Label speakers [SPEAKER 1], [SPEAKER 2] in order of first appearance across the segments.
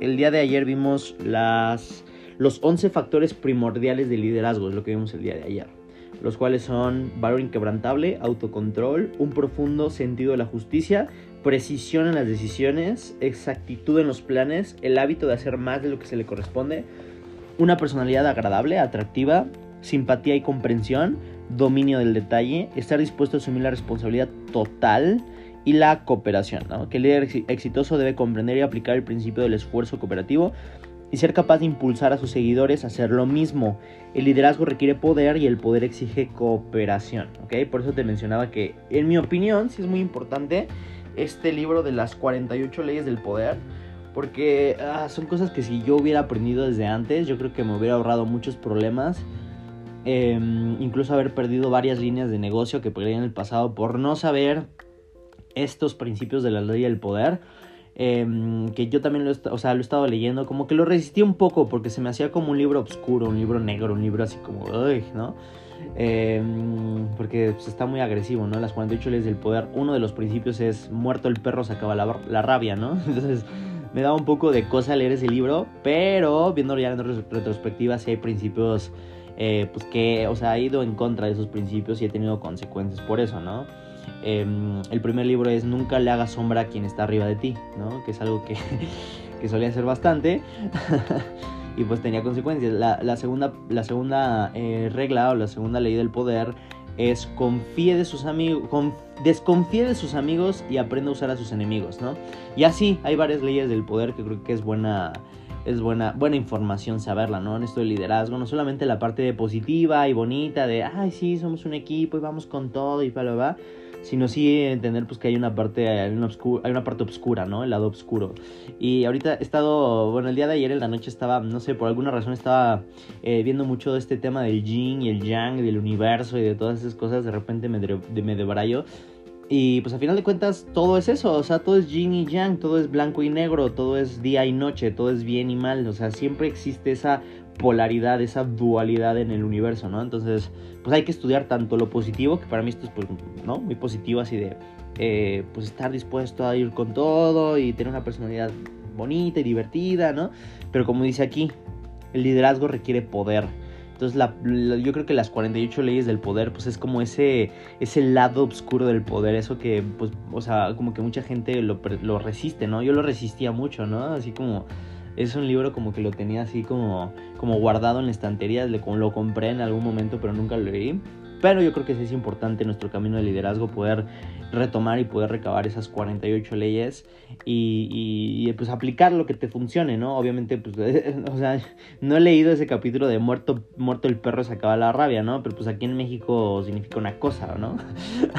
[SPEAKER 1] El día de ayer vimos las, los 11 factores primordiales de liderazgo, es lo que vimos el día de ayer. Los cuales son valor inquebrantable, autocontrol, un profundo sentido de la justicia, precisión en las decisiones, exactitud en los planes, el hábito de hacer más de lo que se le corresponde, una personalidad agradable, atractiva, simpatía y comprensión, dominio del detalle, estar dispuesto a asumir la responsabilidad total, y la cooperación, que el líder exitoso debe comprender y aplicar el principio del esfuerzo cooperativo y ser capaz de impulsar a sus seguidores a hacer lo mismo. El liderazgo requiere poder y el poder exige cooperación. ¿ok? Por eso te mencionaba que, en mi opinión, sí es muy importante este libro de las 48 leyes del poder. Porque ah, son cosas que si yo hubiera aprendido desde antes, yo creo que me hubiera ahorrado muchos problemas. Em, incluso haber perdido varias líneas de negocio que perdí en el pasado por no saber estos principios de la ley del poder. Em, que yo también lo, o sea, lo he estado leyendo, como que lo resistí un poco porque se me hacía como un libro oscuro, un libro negro, un libro así como, ¿no? Em, porque pues, está muy agresivo, ¿no? Las 48 leyes del poder, uno de los principios es muerto el perro se acaba la, la rabia, ¿no? Entonces me da un poco de cosa leer ese libro, pero viéndolo ya en retrospectiva, sí hay principios, eh, pues que, o sea, he ido en contra de esos principios y he tenido consecuencias por eso, ¿no? Em, el primer libro es Nunca le hagas sombra a quien está arriba de ti, ¿no? Que es algo que, que solía hacer bastante. y pues tenía consecuencias. La, segunda, la segunda eh, regla o la segunda ley del poder es confíe de sus amigos, desconfíe de sus amigos y aprenda a usar a sus enemigos, ¿no? Y así hay varias leyes del poder que creo que es buena es buena, buena información saberla, ¿no? En esto del liderazgo, no solamente la parte positiva y bonita de, ay, sí, somos un equipo y vamos con todo y bla, bla, bla, sino sí entender pues que hay una parte, hay una, hay una parte oscura, ¿no? El lado oscuro. Y ahorita he estado, bueno, el día de ayer en la noche estaba, no sé, por alguna razón estaba eh, viendo mucho de este tema del yin y el yang, del universo y de todas esas cosas, de repente me, de, me debrayo. Y pues a final de cuentas todo es eso, o sea, todo es yin y yang, todo es blanco y negro, todo es día y noche, todo es bien y mal, o sea, siempre existe esa polaridad, esa dualidad en el universo, ¿no? Entonces, pues hay que estudiar tanto lo positivo, que para mí esto es, pues, ¿no? Muy positivo, así de, eh, pues estar dispuesto a ir con todo y tener una personalidad bonita y divertida, ¿no? Pero como dice aquí, el liderazgo requiere poder. Entonces, yo creo que las 48 leyes del poder, pues es como ese, ese lado oscuro del poder, eso que, pues, o sea, como que mucha gente lo, lo resiste, ¿no? Yo lo resistía mucho, ¿no? Así como es un libro como que lo tenía así como, como guardado en la estantería, lo compré en algún momento pero nunca lo leí. Pero yo creo que sí es importante en nuestro camino de liderazgo poder retomar y poder recabar esas 48 leyes y, pues aplicar lo que te funcione, ¿no? Obviamente, pues, o sea, no he leído ese capítulo de muerto, muerto el perro se acaba la rabia, ¿no? Pero pues aquí en México significa una cosa, ¿no?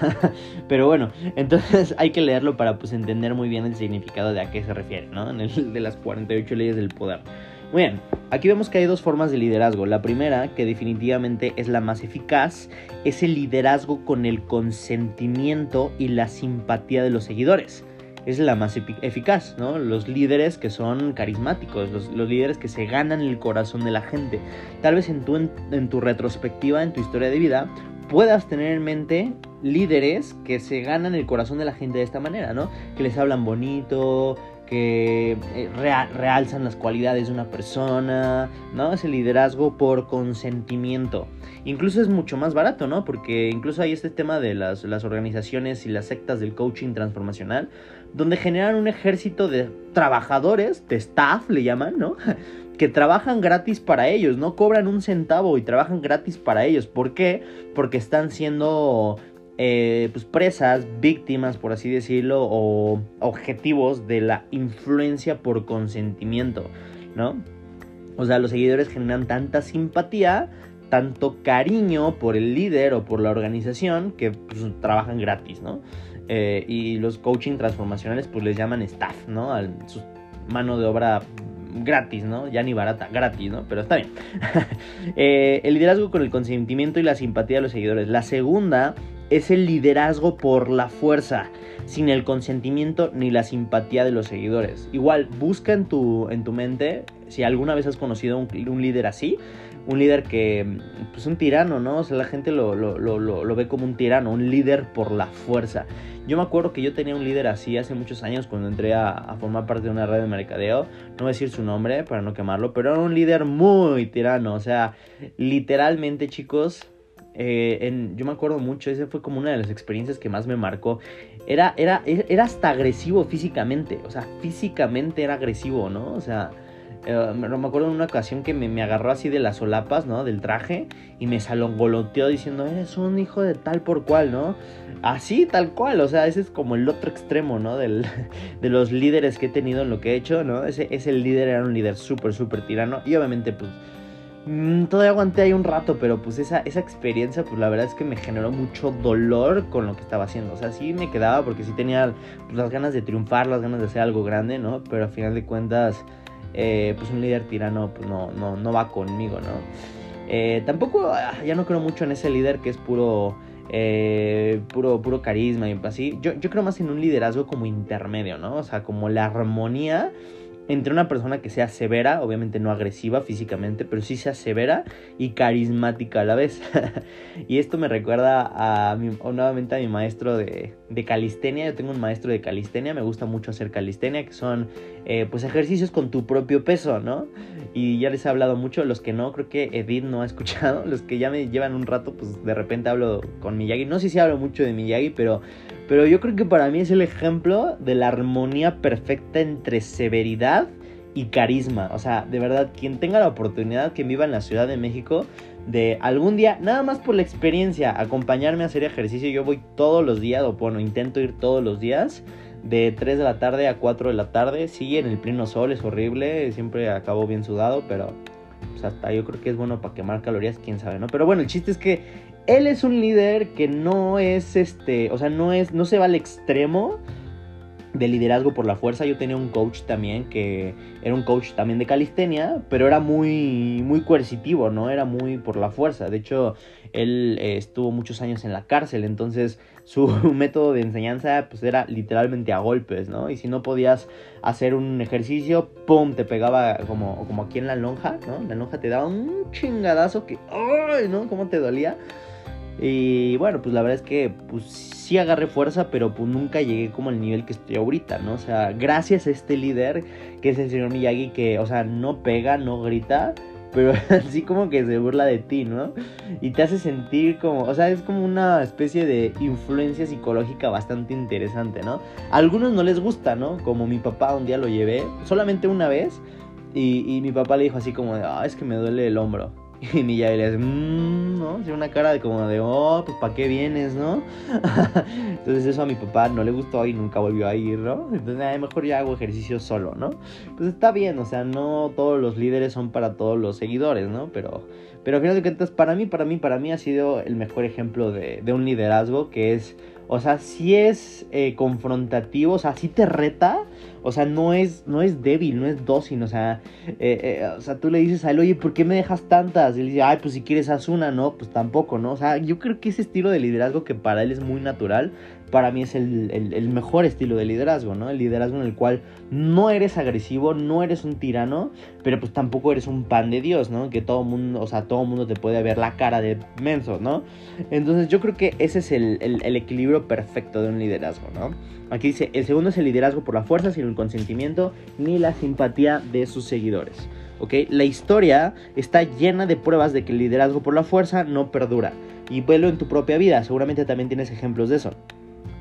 [SPEAKER 1] Pero bueno, entonces hay que leerlo para pues entender muy bien el significado de a qué se refiere, ¿no? En el de las 48 leyes del poder. Muy bien, aquí vemos que hay dos formas de liderazgo. La primera, que definitivamente es la más eficaz, es el liderazgo con el consentimiento y la simpatía de los seguidores. Es la más eficaz, ¿no? Los líderes que son carismáticos, los, líderes que se ganan el corazón de la gente. Tal vez en tu, en tu retrospectiva, en tu historia de vida, puedas tener en mente líderes que se ganan el corazón de la gente de esta manera, ¿no? Que les hablan bonito, que eh, realzan las cualidades de una persona, ¿no? Ese liderazgo por consentimiento. Incluso es mucho más barato, ¿no? Porque incluso hay este tema de las, las organizaciones y las sectas del coaching transformacional, donde generan un ejército de trabajadores, de staff le llaman, ¿no? que trabajan gratis para ellos, no cobran un centavo y trabajan gratis para ellos. ¿Por qué? Porque están siendo eh, pues presas, víctimas, por así decirlo, o objetivos de la influencia por consentimiento, ¿no? O sea, los seguidores generan tanta simpatía, tanto cariño por el líder o por la organización que pues, trabajan gratis, ¿no? Eh, y los coaching transformacionales pues les llaman staff, ¿no? A su mano de obra gratis, ¿no? Ya ni barata, gratis, ¿no? Pero está bien. Eh, el liderazgo con el consentimiento y la simpatía de los seguidores. La segunda es el liderazgo por la fuerza, sin el consentimiento ni la simpatía de los seguidores. Igual, busca en tu, en tu mente si alguna vez has conocido un, un líder así. un líder que, pues un tirano, ¿no? O sea, la gente lo, lo, lo, lo, ve como un tirano, un líder por la fuerza. Yo me acuerdo que yo tenía un líder así hace muchos años cuando entré a, a, formar parte de una red de mercadeo. No voy a decir su nombre para no quemarlo, pero era un líder muy tirano. O sea, literalmente, chicos, eh, en, yo me acuerdo mucho, esa fue como una de las experiencias que más me marcó. Era, era, era hasta agresivo físicamente, o sea, físicamente era agresivo, ¿no? O sea, eh, me acuerdo en una ocasión que me, me, agarró así de las solapas, ¿no? Del traje y me salongoloteó diciendo, eres un hijo de tal por cual, ¿no? Así, tal cual, o sea, ese es como el otro extremo, ¿no? Del, de los líderes que he tenido en lo que he hecho, ¿no? Ese, ese líder era un líder súper, súper tirano y obviamente, pues Mm, todavía aguanté ahí un rato, pero pues esa, esa experiencia, pues la verdad es que me generó mucho dolor con lo que estaba haciendo. O sea, sí me quedaba porque sí tenía pues, las ganas de triunfar, las ganas de hacer algo grande, ¿no? Pero a final de cuentas, eh, pues un líder tirano pues no, no, no va conmigo, ¿no? Eh, tampoco, ah, ya no creo mucho en ese líder que es puro... Eh, puro, puro carisma y así. Yo, yo creo más en un liderazgo como intermedio, ¿no? O sea, como la armonía entre una persona que sea severa, obviamente no agresiva físicamente, pero sí sea severa y carismática a la vez. y esto me recuerda a, nuevamente a mi maestro de, de, calistenia. Yo tengo un maestro de calistenia, me gusta mucho hacer calistenia, que son eh, pues ejercicios con tu propio peso, ¿no? Y ya les he hablado mucho, los que no, creo que Edith no ha escuchado, los que ya me llevan un rato, pues de repente hablo con Miyagi. No sé si hablo mucho de Miyagi, pero pero yo creo que para mí es el ejemplo de la armonía perfecta entre severidad y carisma. O sea, de verdad, quien tenga la oportunidad que viva en la Ciudad de México, de algún día, nada más por la experiencia, acompañarme a hacer ejercicio. Yo voy todos los días, o bueno, intento ir todos los días, de 3 de la tarde a 4 de la tarde. Sí, en el pleno sol es horrible, siempre acabo bien sudado, pero pues yo creo que es bueno para quemar calorías, quién sabe, ¿no? Pero bueno, el chiste es que él es un líder que no es este, o sea, no es, no se va al extremo de liderazgo por la fuerza. Yo tenía un coach también que era un coach también de calistenia, pero era muy, muy coercitivo, ¿no? Era muy por la fuerza. De hecho, él eh, estuvo muchos años en la cárcel, entonces su método de enseñanza pues era literalmente a golpes, ¿no? Y si no podías hacer un ejercicio, ¡pum! te pegaba como, como aquí en la lonja, ¿no? La lonja te daba un chingadazo que, ¡ay! ¿no? ¿Cómo te dolía? Y bueno, pues la verdad es que pues sí agarré fuerza, pero pues nunca llegué como al nivel que estoy ahorita, ¿no? O sea, gracias a este líder, que es el señor Miyagi, que, o sea, no pega, no grita, pero así como que se burla de ti, ¿no? Y te hace sentir como, o sea, es como una especie de influencia psicológica bastante interesante, ¿no? A algunos no les gusta, ¿no? Como mi papá un día lo llevé, solamente una vez, y, mi papá le dijo así como, ah, es que me duele el hombro. Y mi ya le mmm, ¿no? Tiene una cara de como de, oh, pues ¿para qué vienes, no? Entonces eso a mi papá no le gustó y nunca volvió a ir, ¿no? Entonces a lo mejor ya hago ejercicio solo, ¿no? Pues está bien, o sea, no todos los líderes son para todos los seguidores, ¿no? Pero, pero al final de cuentas, para mí, para mí, para mí ha sido el mejor ejemplo de, de un liderazgo que es, o sea, si es eh, confrontativo, o sea, si te reta, o sea, no es, no es débil, no es dócil. O sea, eh, eh, o sea, tú le dices a él, oye, ¿por qué me dejas tantas? Y él dice, ay, pues si quieres haz una, ¿no? Pues tampoco, ¿no? O sea, yo creo que ese estilo de liderazgo que para él es muy natural, para mí es el, mejor estilo de liderazgo, ¿no? El liderazgo en el cual no eres agresivo, no eres un tirano, pero pues tampoco eres un pan de Dios, ¿no? Que todo mundo, o sea, todo mundo te puede ver la cara de menso, ¿no? Entonces yo creo que ese es el, el equilibrio perfecto de un liderazgo, ¿no? Aquí dice, el segundo es el liderazgo por la fuerza, sin el consentimiento ni la simpatía de sus seguidores. ¿ok? La historia está llena de pruebas de que el liderazgo por la fuerza no perdura. Y velo en tu propia vida, seguramente también tienes ejemplos de eso.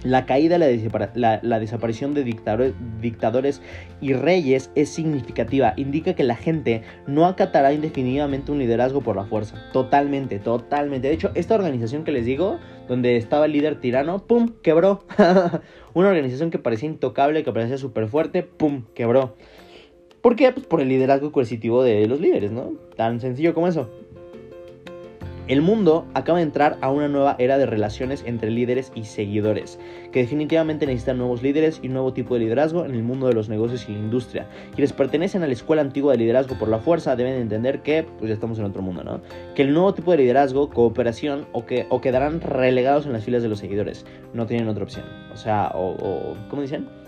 [SPEAKER 1] La caída la, desaparición de dictadores y reyes es significativa. Indica que la gente no acatará indefinidamente un liderazgo por la fuerza. Totalmente, totalmente. De hecho, esta organización que les digo, donde estaba el líder tirano, ¡pum! quebró. Una organización que parecía intocable, que parecía súper fuerte, ¡pum! quebró. ¿Por qué? Pues por el liderazgo coercitivo de los líderes, ¿no? Tan sencillo como eso. El mundo acaba de entrar a una nueva era de relaciones entre líderes y seguidores, que definitivamente necesitan nuevos líderes y un nuevo tipo de liderazgo en el mundo de los negocios y la industria. Quienes pertenecen a la escuela antigua de liderazgo por la fuerza deben entender que pues ya estamos en otro mundo, ¿no? Que el nuevo tipo de liderazgo, cooperación o que o quedarán relegados en las filas de los seguidores. No tienen otra opción. O sea, o, o ¿cómo dicen?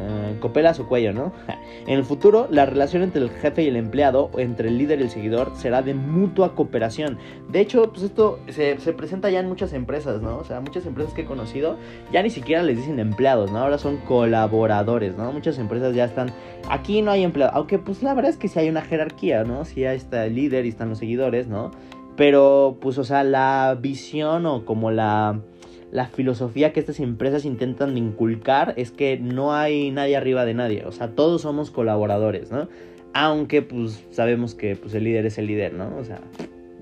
[SPEAKER 1] Eh, copela su cuello, ¿no? En el futuro, la relación entre el jefe y el empleado, o entre el líder y el seguidor, será de mutua cooperación. De hecho, pues esto se, se, presenta ya en muchas empresas, ¿no? O sea, muchas empresas que he conocido ya ni siquiera les dicen empleados, ¿no? Ahora son colaboradores, ¿no? Muchas empresas ya están... Aquí no hay empleados, aunque pues la verdad es que sí hay una jerarquía, ¿no? Sí está el líder y están los seguidores, ¿no? Pero, pues, o sea, la visión o como la la filosofía que estas empresas intentan inculcar es que no hay nadie arriba de nadie, o sea, todos somos colaboradores, ¿no? Aunque pues sabemos que pues el líder es el líder, ¿no? O sea,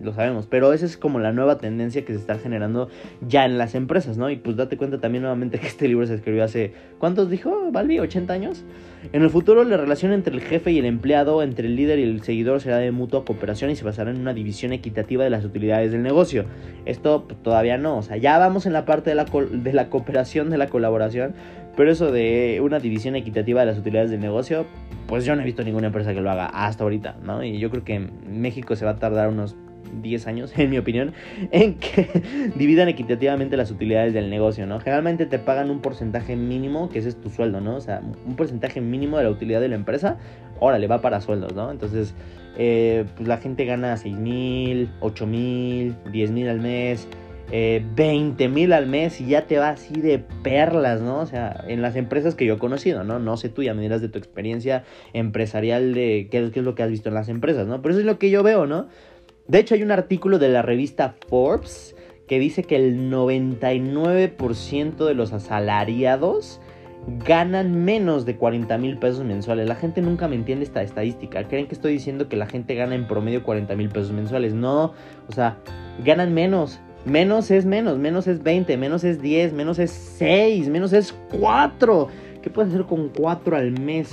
[SPEAKER 1] lo sabemos, pero esa es como la nueva tendencia que se está generando ya en las empresas, ¿no? Y pues date cuenta también nuevamente que este libro se escribió hace, ¿cuántos dijo, Balbi? ¿80 años? En el futuro la relación entre el jefe y el empleado, entre el líder y el seguidor será de mutua cooperación y se basará en una división equitativa de las utilidades del negocio. Esto pues, todavía no, o sea, ya vamos en la parte de la, de la cooperación, de la colaboración, pero eso de una división equitativa de las utilidades del negocio, pues yo no he visto ninguna empresa que lo haga hasta ahorita, ¿no? Y yo creo que México se va a tardar unos 10 años, en mi opinión, en que dividan equitativamente las utilidades del negocio, ¿no? Generalmente te pagan un porcentaje mínimo, que ese es tu sueldo, ¿no? O sea, un porcentaje mínimo de la utilidad de la empresa, órale, va para sueldos, ¿no? Entonces, eh, pues la gente gana 6 mil, 8 mil, 10 mil al mes. Eh, 20 mil al mes y ya te va así de perlas, ¿no? O sea, en las empresas que yo he conocido, ¿no? No sé tú, ya me dirás de tu experiencia empresarial de qué, qué es lo que has visto en las empresas, ¿no? Pero eso es lo que yo veo, ¿no? De hecho, hay un artículo de la revista Forbes que dice que el 99% de los asalariados ganan menos de 40 mil pesos mensuales. La gente nunca me entiende esta estadística. Creen que estoy diciendo que la gente gana en promedio 40 mil pesos mensuales. No, o sea, ganan menos. Menos es menos, menos es 20, menos es 10, menos es 6, menos es 4. ¿Qué puedes hacer con 4 al mes?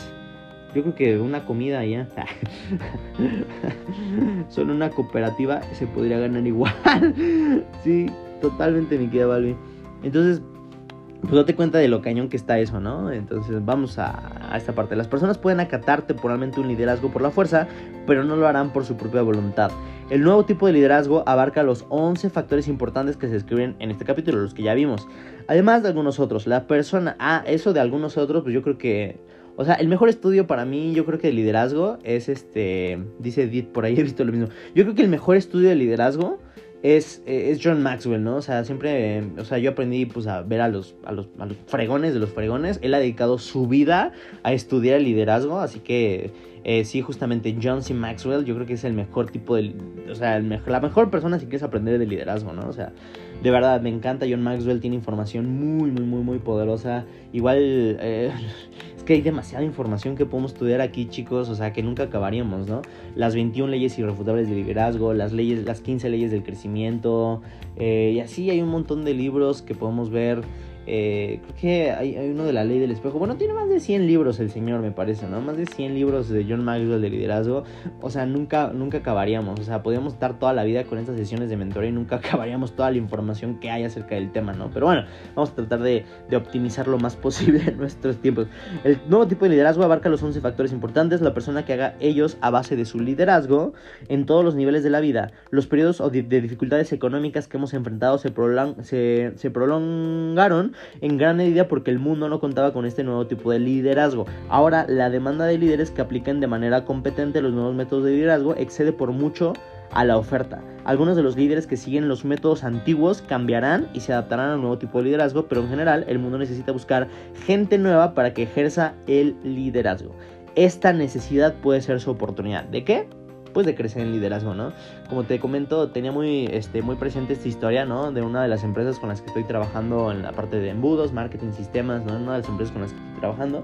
[SPEAKER 1] Yo creo que una comida ya. Solo una cooperativa se podría ganar igual. sí, totalmente, mi querida Balbi. Entonces, pues date cuenta de lo cañón que está eso, ¿no? Entonces vamos a, a, esta parte. Las personas pueden acatar temporalmente un liderazgo por la fuerza, pero no lo harán por su propia voluntad. El nuevo tipo de liderazgo abarca los 11 factores importantes que se escriben en este capítulo, los que ya vimos. Además de algunos otros, la persona... Ah, eso de algunos otros, pues yo creo que o sea, el mejor estudio para mí, yo creo que de liderazgo es este. Dice Edith, por ahí he visto lo mismo. Yo creo que el mejor estudio de liderazgo es, eh, es John Maxwell, ¿no? O sea, siempre. o sea, yo aprendí pues a ver a los, a los, a los fregones de los fregones. Él ha dedicado su vida a estudiar el liderazgo, así que. Eh, sí, justamente John C. Maxwell, yo creo que es el mejor tipo de. O sea, el mejor, la mejor persona si quieres aprender de liderazgo, ¿no? O sea, de verdad, me encanta. John Maxwell tiene información muy, muy, muy, muy poderosa. Igual. Eh, que hay demasiada información que podemos estudiar aquí, chicos, o sea, que nunca acabaríamos, ¿no? Las 21 leyes irrefutables de liderazgo, las leyes, las 15 leyes del crecimiento, eh, y así hay un montón de libros que podemos ver eh, creo que hay, uno de la ley del espejo. Bueno, tiene más de 100 libros el señor, me parece, ¿no? Más de 100 libros de John Maxwell de liderazgo. O sea, nunca, nunca acabaríamos. O sea, podríamos estar toda la vida con estas sesiones de mentoría y nunca acabaríamos toda la información que hay acerca del tema, ¿no? Pero bueno, vamos a tratar de, de optimizar lo más posible nuestros tiempos. El nuevo tipo de liderazgo abarca los 11 factores importantes. La persona que haga ellos a base de su liderazgo en todos los niveles de la vida. Los periodos de, de dificultades económicas que hemos enfrentado se prolongaron en gran medida porque el mundo no contaba con este nuevo tipo de liderazgo. Ahora, la demanda de líderes que apliquen de manera competente los nuevos métodos de liderazgo excede por mucho a la oferta. Algunos de los líderes que siguen los métodos antiguos cambiarán y se adaptarán al nuevo tipo de liderazgo, pero en general el mundo necesita buscar gente nueva para que ejerza el liderazgo. Esta necesidad puede ser su oportunidad. ¿De qué? Pues de crecer en liderazgo, ¿no? Como te comento, tenía muy, este, muy presente esta historia, ¿no? De una de las empresas con las que estoy trabajando en la parte de embudos, marketing, sistemas, ¿no? Una de las empresas con las que estoy trabajando.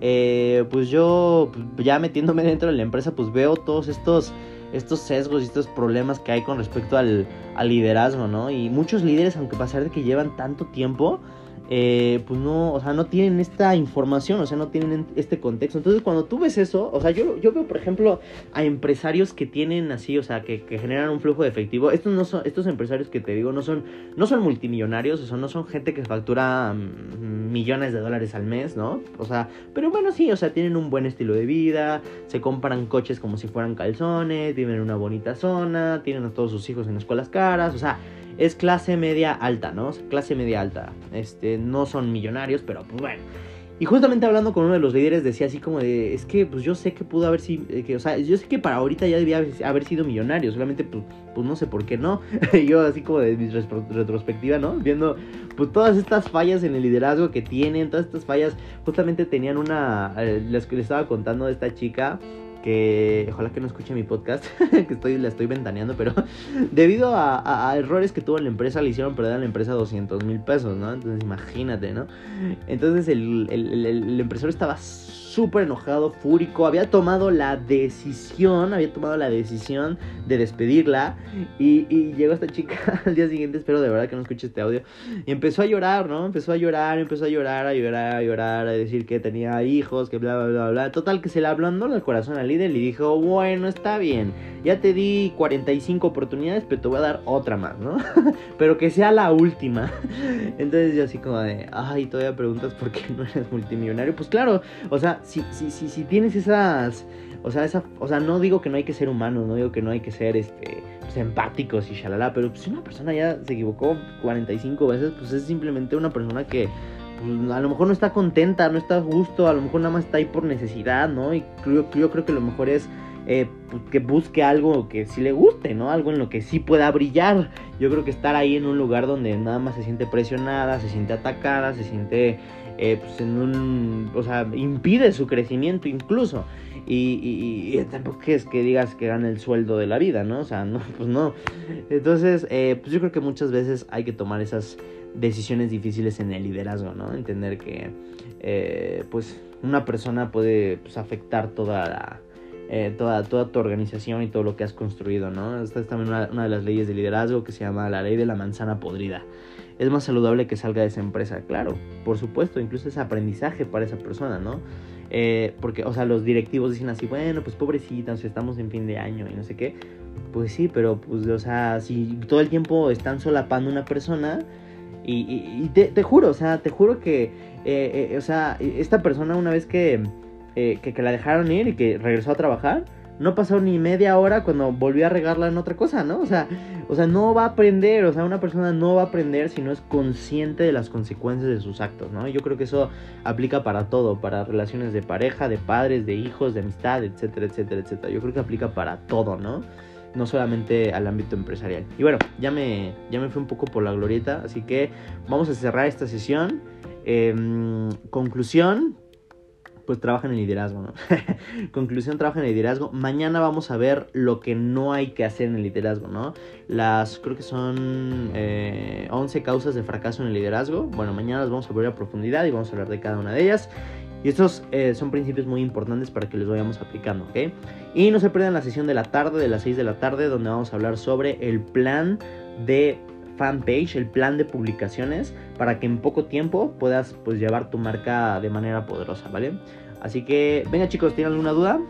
[SPEAKER 1] Eh, pues yo, pues, ya metiéndome dentro de la empresa, pues veo todos estos estos sesgos y estos problemas que hay con respecto al, al liderazgo, ¿no? Y muchos líderes, aunque pasar de que llevan tanto tiempo, eh, pues no, o sea, no tienen esta información, o sea, no tienen este contexto. Entonces, cuando tú ves eso, o sea, yo, yo veo, por ejemplo, a empresarios que tienen así, o sea, que, generan un flujo de efectivo. Estos no son, estos empresarios que te digo, no son, no son multimillonarios, o sea, no son gente que factura mm, millones de dólares al mes, ¿no? O sea, pero bueno, sí, o sea, tienen un buen estilo de vida, se compran coches como si fueran calzones, viven en una bonita zona, tienen a todos sus hijos en escuelas caras, o sea, es clase media alta, ¿no? Clase media alta. Este, no son millonarios, pero pues bueno. y justamente hablando con uno de los líderes decía así como de, es que pues yo sé que pudo haber sido, que, o sea, yo sé que para ahorita ya debía haber sido millonario, solamente pues, pues no sé por qué no. yo así como de mi retrospectiva, ¿no? Viendo pues todas estas fallas en el liderazgo que tienen, todas estas fallas, justamente tenían una, eh, les, les estaba contando de esta chica que ojalá que no escuche mi podcast, que estoy, la estoy ventaneando, pero debido a, errores que tuvo la empresa, le hicieron perder a la empresa 200 mil pesos, ¿no? Entonces imagínate, ¿no? Entonces el, el, el empresario estaba súper enojado, fúrico, había tomado la decisión, había tomado la decisión de despedirla y, llegó esta chica al día siguiente, espero de verdad que no escuche este audio, y empezó a llorar, ¿no? Empezó a llorar, empezó a llorar, a llorar, a llorar, a decir que tenía hijos, que bla, bla, bla, bla. Total, que se le habló el corazón al líder y dijo, bueno, está bien, ya te di 45 oportunidades, pero te voy a dar otra más, ¿no? pero que sea la última. Entonces yo así como de, ay, todavía preguntas por qué no eres multimillonario. Pues claro, o sea, si, si, si, si tienes esas, o sea, esa, o sea, no digo que no hay que ser humanos, no digo que no hay que ser, este, pues, empáticos y shalala, pero si una persona ya se equivocó 45 veces, pues es simplemente una persona que pues, a lo mejor no está contenta, no está a gusto, a lo mejor nada más está ahí por necesidad, ¿no? Y yo, yo creo que lo mejor es eh, pues, que busque algo que sí le guste, ¿no? Algo en lo que sí pueda brillar. Yo creo que estar ahí en un lugar donde nada más se siente presionada, se siente atacada, se siente eh, pues en un, o sea, impide su crecimiento incluso. Y, tampoco es que digas que gane el sueldo de la vida, ¿no? O sea, no, pues no. Entonces, eh, pues yo creo que muchas veces hay que tomar esas decisiones difíciles en el liderazgo, ¿no? Entender que, eh, pues, una persona puede pues, afectar toda la, toda, toda tu organización y todo lo que has construido, ¿no? Esta es también una, una, de las leyes de liderazgo que se llama la ley de la manzana podrida es más saludable que salga de esa empresa, claro, por supuesto, incluso es aprendizaje para esa persona, ¿no? Eh, porque, o sea, los directivos dicen así, bueno, pues pobrecitas, estamos en fin de año y no sé qué. Pues sí, pero, pues, o sea, si todo el tiempo están solapando una persona, y, te, juro, o sea, te juro que, eh, eh, o sea, esta persona una vez que, que, que la dejaron ir y que regresó a trabajar, no pasó ni media hora cuando volvió a regarla en otra cosa, ¿no? O sea, o sea, no va a aprender, o sea, una persona no va a aprender si no es consciente de las consecuencias de sus actos, ¿no? Yo creo que eso aplica para todo, para relaciones de pareja, de padres, de hijos, de amistad, etcétera, etcétera, etcétera. Yo creo que aplica para todo, ¿no? No solamente al ámbito empresarial. Y bueno, ya me, ya me fui un poco por la glorieta, así que vamos a cerrar esta sesión. Em, conclusión, pues trabaja en liderazgo, ¿no? Conclusión, trabaja en liderazgo. Mañana vamos a ver lo que no hay que hacer en el liderazgo, ¿no? Las, creo que son 11 eh, causas de fracaso en el liderazgo. Bueno, mañana las vamos a ver a profundidad y vamos a hablar de cada una de ellas. Y estos eh, son principios muy importantes para que los vayamos aplicando, ¿ok? Y no se pierdan la sesión de la tarde, de las 6 de la tarde, donde vamos a hablar sobre el plan de fanpage, el plan de publicaciones, para que en poco tiempo puedas pues llevar tu marca de manera poderosa, ¿vale? Así que, venga chicos, ¿tienen alguna duda?